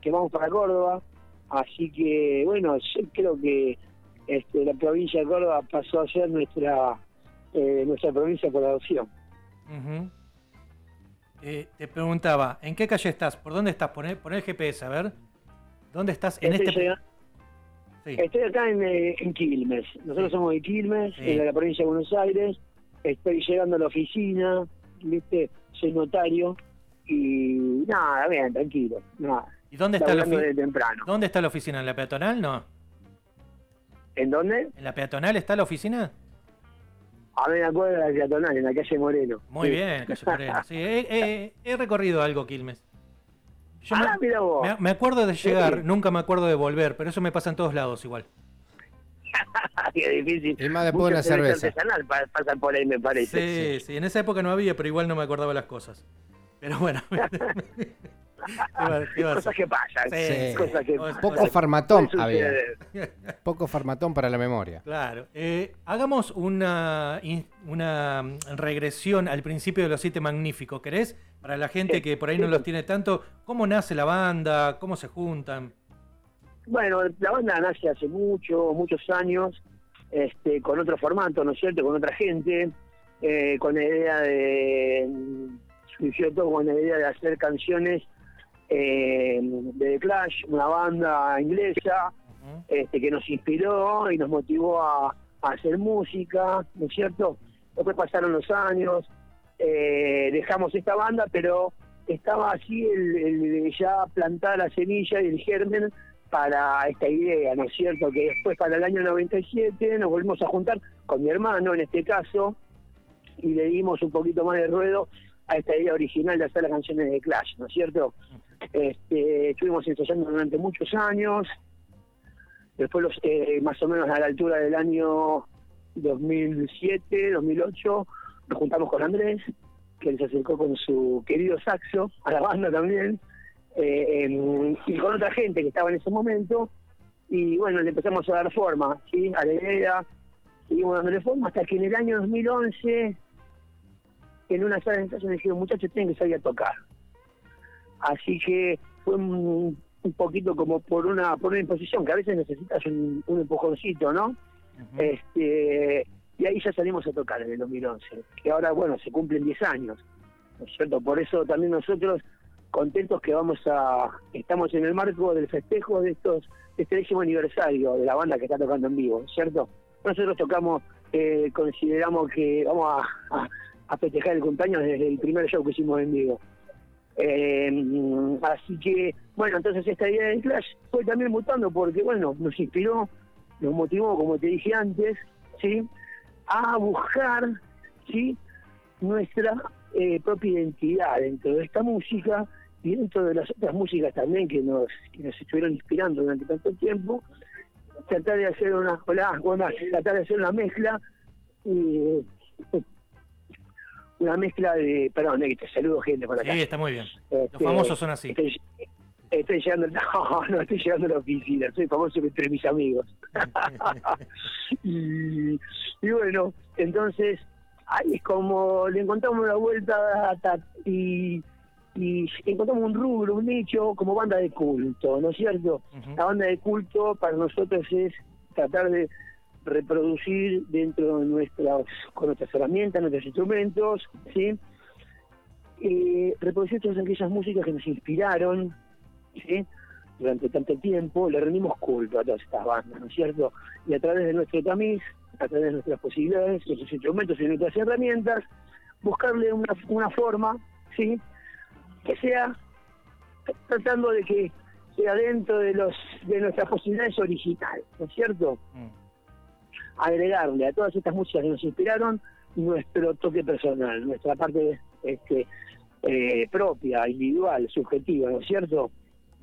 que vamos para Córdoba. Así que, bueno, yo creo que este, la provincia de Córdoba pasó a ser nuestra eh, nuestra provincia por adopción. Eh, te preguntaba, ¿en qué calle estás? ¿Por dónde estás? Poné, el GPS, a ver. ¿Dónde estás en este...? Estoy acá en, eh, en, Quilmes. Nosotros somos de Quilmes, en la provincia de Buenos Aires. Estoy llegando a la oficina, ¿viste? Soy notario y nada, bien, tranquilo. Nada. ¿Y dónde está la oficina? ¿Dónde está la oficina? ¿En la peatonal? No. ¿En dónde? ¿En la peatonal está la oficina? A ver, acuerdo de la peatonal, en la calle Moreno. Muy bien, calle Moreno. Sí, he, recorrido algo, Quilmes. ah, me, mira vos. Me, acuerdo de llegar, nunca me acuerdo de volver, pero eso me pasa en todos lados igual. Qué difícil. Y más después de la cerveza. artesanal pasar por ahí, me parece. Sí, sí, en esa época no había, pero igual no me acordaba las cosas. Pero bueno. cosas que pasan. Poco farmatón había. Poco farmatón para la memoria. Claro. Eh, hagamos una, una regresión al principio de los siete magníficos. ¿Querés? Para la gente que por ahí no los tiene tanto, ¿cómo nace la banda? ¿Cómo se juntan? Bueno, la banda nace hace mucho, muchos años, este, con otro formato, ¿no es cierto? Con otra gente, eh, con la idea de, todo con la idea de hacer canciones eh, de The Clash, una banda inglesa este, que nos inspiró y nos motivó a, hacer música, ¿no es cierto? Después pasaron los años, eh, dejamos esta banda, pero estaba así el, ya plantada la semilla y el germen para esta idea, ¿no es cierto? Que después para el año 97 nos volvimos a juntar con mi hermano en este caso y le dimos un poquito más de ruedo a esta idea original de hacer las canciones de Clash, ¿no es cierto? Este, estuvimos ensayando durante muchos años, después los, eh, más o menos a la altura del año 2007, 2008, nos juntamos con Andrés, que se acercó con su querido saxo a la banda también, eh, y con otra gente que estaba en ese momento, y bueno, le empezamos a dar forma, ¿sí? A la idea, seguimos dándole forma hasta que en el año 2011, en una sala de ensayo me dijeron, muchachos, tienen que salir a tocar. Así que fue un, poquito como por una por una imposición, que a veces necesitas un, empujoncito, ¿no? este Y ahí ya salimos a tocar en el 2011, que ahora, bueno, se cumplen 10 años, ¿no es cierto? Por eso también nosotros contentos que vamos a estamos en el marco del festejo de estos este décimo aniversario de la banda que está tocando en vivo, ¿cierto? Nosotros tocamos, eh, consideramos que vamos a, a festejar el cumpleaños desde el primer show que hicimos en vivo. Eh, así que, bueno, entonces esta idea del Clash fue también mutando porque, bueno, nos inspiró, nos motivó, como te dije antes, ¿sí? A buscar, ¿sí? Nuestra eh, propia identidad dentro de esta música y dentro de las otras músicas también que nos, que nos estuvieron inspirando durante tanto tiempo, tratar de hacer una, hola, tratar de hacer una mezcla y una mezcla de. Perdón, eh, te saludo gente por acá. Sí, está muy bien. Los este, famosos son así. Estoy, llegando, no, no estoy llegando a la oficina, soy famoso entre mis amigos. y, bueno, entonces, ahí es como le encontramos una vuelta y, y encontramos un rubro, un nicho como banda de culto, ¿no es cierto? La banda de culto para nosotros es tratar de reproducir dentro de nuestras, con nuestras herramientas, nuestros instrumentos, ¿sí? Eh, reproducir todas aquellas músicas que nos inspiraron, ¿sí? Durante tanto tiempo, le rendimos culto a todas estas bandas, ¿no es cierto? Y a través de nuestro tamiz, a través de nuestras posibilidades, nuestros instrumentos y nuestras herramientas, buscarle una, una forma, ¿sí? Que sea tratando de que sea dentro de los de nuestras posibilidades originales, ¿no es cierto? Mm agregarle a todas estas músicas que nos inspiraron nuestro toque personal, nuestra parte este, eh, propia, individual, subjetiva, ¿no es cierto?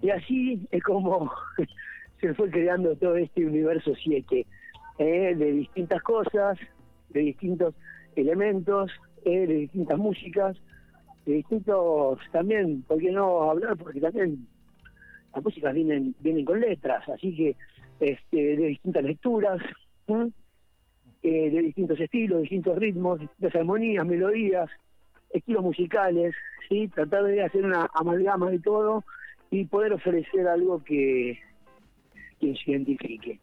Y así es como se fue creando todo este universo 7, eh, de distintas cosas, de distintos elementos, eh, de distintas músicas, de distintos también, ¿por qué no hablar? Porque también las músicas vienen vienen con letras, así que este, de distintas lecturas. Eh, de distintos estilos, distintos ritmos, distintas armonías, melodías, estilos musicales, ¿sí? tratar de hacer una amalgama de todo y poder ofrecer algo que, que se identifique.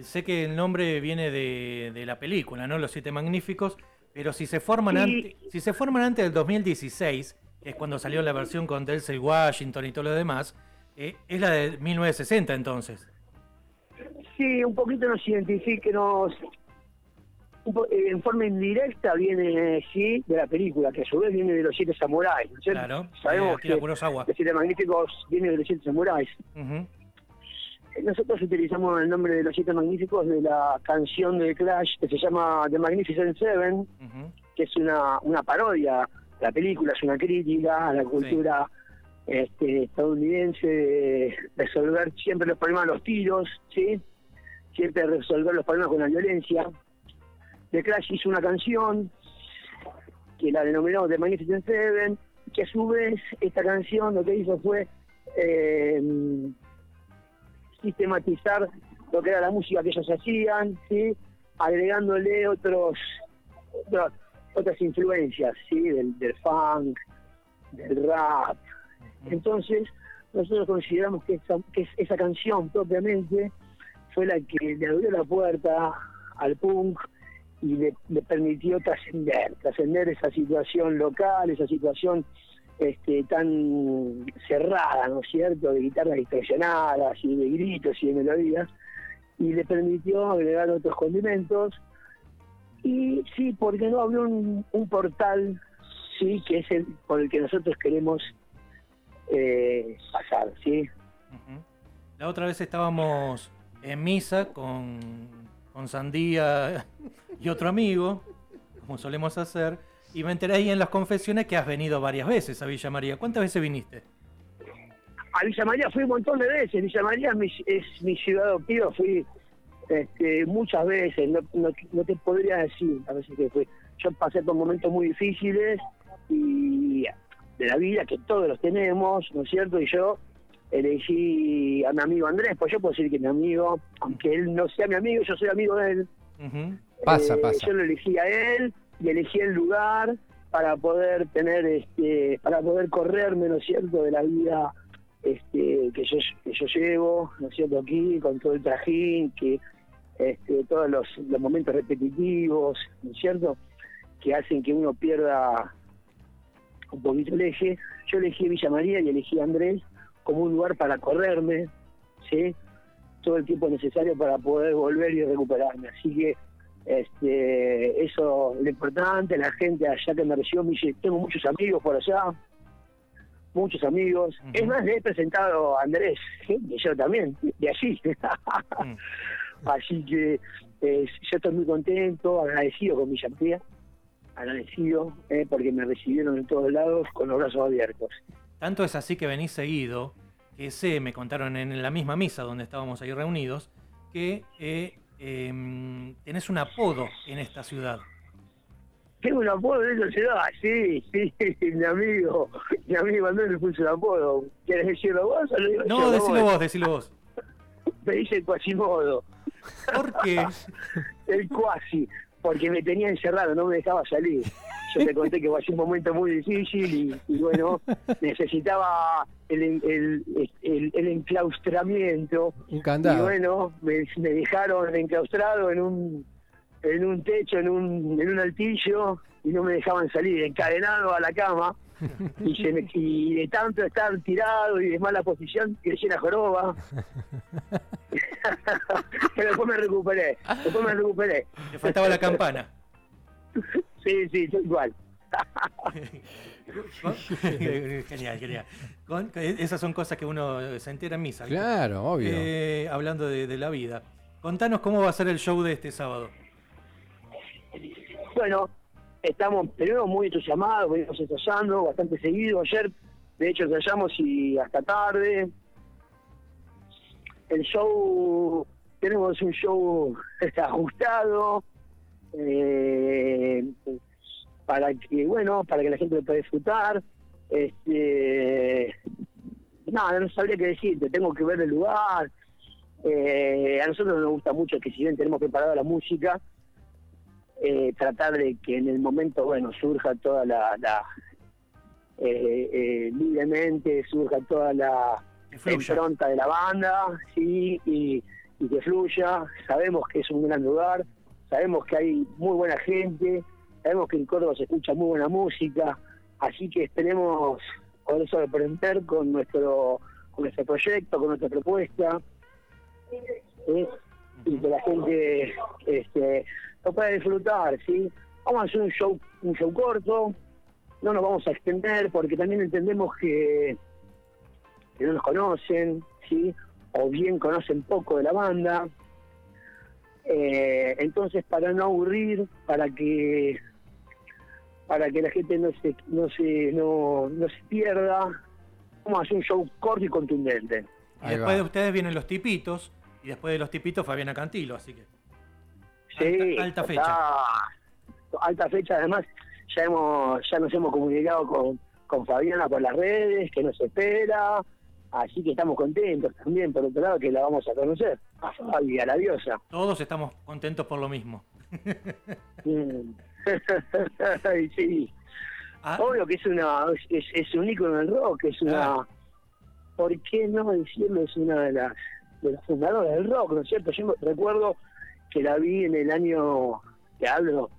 Sé que el nombre viene de, de la película, ¿no? Los Siete Magníficos, pero si se forman, antes, si se forman antes del 2016, que es cuando salió la versión con Delcy Washington y todo lo demás, eh, es la de 1960 entonces. Sí, un poquito nos identifica, nos, en forma indirecta viene, sí, de la película, que a su vez viene de los siete samuráis, ¿no Claro, sabemos que los siete magníficos viene de los siete samuráis. Nosotros utilizamos el nombre de los siete magníficos de la canción de Clash que se llama The Magnificent Seven, que es una, una parodia. La película es una crítica a la cultura este, estadounidense de resolver siempre los problemas a los tiros, ¿sí? Siempre resolver los problemas con la violencia. The Clash hizo una canción que la denominó The Magnificent Seven, que a su vez esta canción lo que hizo fue eh, sistematizar lo que era la música que ellos hacían, ¿sí? agregándole otros, otras influencias ¿sí? del, funk, del rap. Entonces, nosotros consideramos que esa canción propiamente fue la que le abrió la puerta al punk y le, permitió trascender, trascender esa situación local, esa situación este, tan cerrada, ¿no es cierto?, de guitarras distorsionadas y de gritos y de melodías, y le permitió agregar otros condimentos. Y sí, porque no abrió un, portal, sí, que es el por el que nosotros queremos eh, pasar, ¿sí? La otra vez estábamos en misa con, con Sandía y otro amigo, como solemos hacer, y me enteré ahí en las confesiones que has venido varias veces a Villa María. ¿Cuántas veces viniste? A Villa María fui un montón de veces. Villa María es mi, ciudad adoptiva. Fui este, muchas veces. No, te podría decir a veces que fui. Yo pasé por momentos muy difíciles y de la vida que todos los tenemos, ¿no es cierto? Y yo elegí a mi amigo Andrés, pues yo puedo decir que mi amigo, aunque él no sea mi amigo, yo soy amigo de él. Pasa, eh, pasa. Yo lo elegí a él y elegí el lugar para poder tener, este, para poder correrme, ¿no es cierto?, de la vida este, que, yo, que yo llevo, ¿no es cierto?, aquí, con todo el trajín, que este, todos los, los momentos repetitivos, ¿no es cierto?, que hacen que uno pierda un poquito el eje. Yo elegí Villa María y elegí Andrés como un lugar para correrme, ¿sí? Todo el tiempo necesario para poder volver y recuperarme. Así que este, eso lo importante, la gente allá que me recibió, me dice, tengo muchos amigos por allá, muchos amigos. Es más, le he presentado a Andrés, y yo también, de allí. Mm. Así que eh, yo estoy muy contento, agradecido con mi María, agradecido eh, porque me recibieron en todos lados con los brazos abiertos. Tanto es así que venís seguido, que sé, me contaron en la misma misa donde estábamos ahí reunidos, que eh, eh, tenés un apodo en esta ciudad. Tengo un apodo en esta ciudad, sí, sí, mi amigo, mi amigo Andrés le puso un apodo. ¿Quieres decirlo vos o lo digo No, decilo vos, decilo vos. Me dice Quasimodo. ¿Por qué? el Quasi, porque me tenía encerrado, no me dejaba salir yo te conté que fue un momento muy difícil y, bueno, necesitaba el, el, el, enclaustramiento. Un candado. Y bueno, me, dejaron enclaustrado en un en un techo, en un, en un altillo, y no me dejaban salir, encadenado a la cama. Y, se me, y de tanto estar tirado y de mala posición, que llena joroba. Pero después me recuperé, después me recuperé. Le faltaba la campana. Sí, sí, igual. genial, genial. esas son cosas que uno se entera en misa. Claro, obvio. Eh, hablando de, la vida. Contanos cómo va a ser el show de este sábado. Bueno, estamos primero muy entusiasmados, venimos ensayando bastante seguido. Ayer, de hecho, ensayamos y hasta tarde. El show, tenemos un show ajustado eh, para que, bueno, para que la gente lo pueda disfrutar. Este, nada, no sabría qué decirte, tengo que ver el lugar. Eh, a nosotros nos gusta mucho que si bien tenemos preparada la música, eh, tratar de que en el momento, bueno, surja toda la, eh, libremente surja toda la impronta de la banda, sí, y, que fluya. Sabemos que es un gran lugar, sabemos que hay muy buena gente, sabemos que en Córdoba se escucha muy buena música, así que esperemos poder sorprender con nuestro, con nuestro proyecto, con nuestra propuesta, y que la gente este, lo pueda disfrutar, ¿sí? Vamos a hacer un show, un show corto, no nos vamos a extender porque también entendemos que, no nos conocen, ¿sí? O bien conocen poco de la banda. Eh, entonces, para no aburrir, para que para que la gente no se no se no, no se pierda, vamos a hacer un show corto y contundente. Y después de ustedes vienen los tipitos y después de los tipitos Fabiana Cantilo, así que sí, alta, fecha. Alta fecha, además ya hemos ya nos hemos comunicado con, con Fabiana por las redes, que nos espera, así que estamos contentos también, por otro lado, que la vamos a conocer, a Fabi, a la diosa. Todos estamos contentos por lo mismo. Sí. Ah. Obvio que es una es, es un ícono del rock, es una... Ah. ¿Por qué no decirlo? Es una de las de las fundadoras del rock, ¿no es cierto? Yo recuerdo que la vi en el año, que hablo,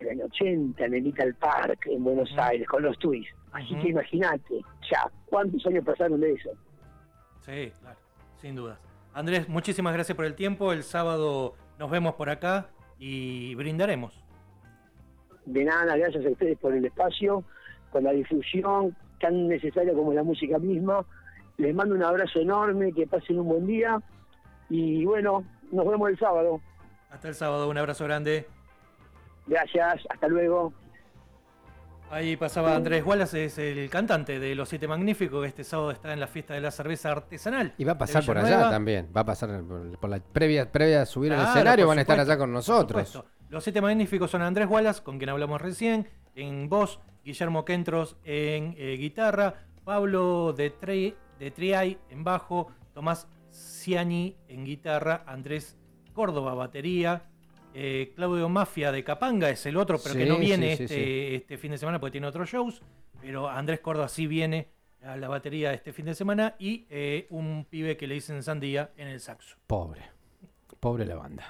en el año 80, en el Little Park, en Buenos Aires, con los Twists. Así que imagínate, ya, ¿cuántos años pasaron de eso? Sí, claro, sin dudas. Andrés, muchísimas gracias por el tiempo. El sábado nos vemos por acá y brindaremos. De nada, gracias a ustedes por el espacio, por la difusión tan necesaria como la música misma. Les mando un abrazo enorme, que pasen un buen día y bueno, nos vemos el sábado. Hasta el sábado, un abrazo grande. Gracias, hasta luego. Ahí pasaba Andrés Wallace, es el cantante de Los Siete Magníficos, que este sábado está en la fiesta de la cerveza artesanal. Y va a pasar por allá también, va a pasar por, la previa, previa a subir al escenario, van a estar allá con nosotros. Los Siete Magníficos son Andrés Wallace, con quien hablamos recién, en voz, Guillermo Kentros en eh, guitarra, Pablo de, de Triay en bajo, Tomás Ciani en guitarra, Andrés Córdoba batería, eh, Claudio Mafia de Capanga es el otro, pero que no viene este, este, fin de semana porque tiene otros shows. Pero Andrés Córdoba sí viene a la batería este fin de semana y eh, un pibe que le dicen Sandía en el saxo. Pobre, pobre la banda.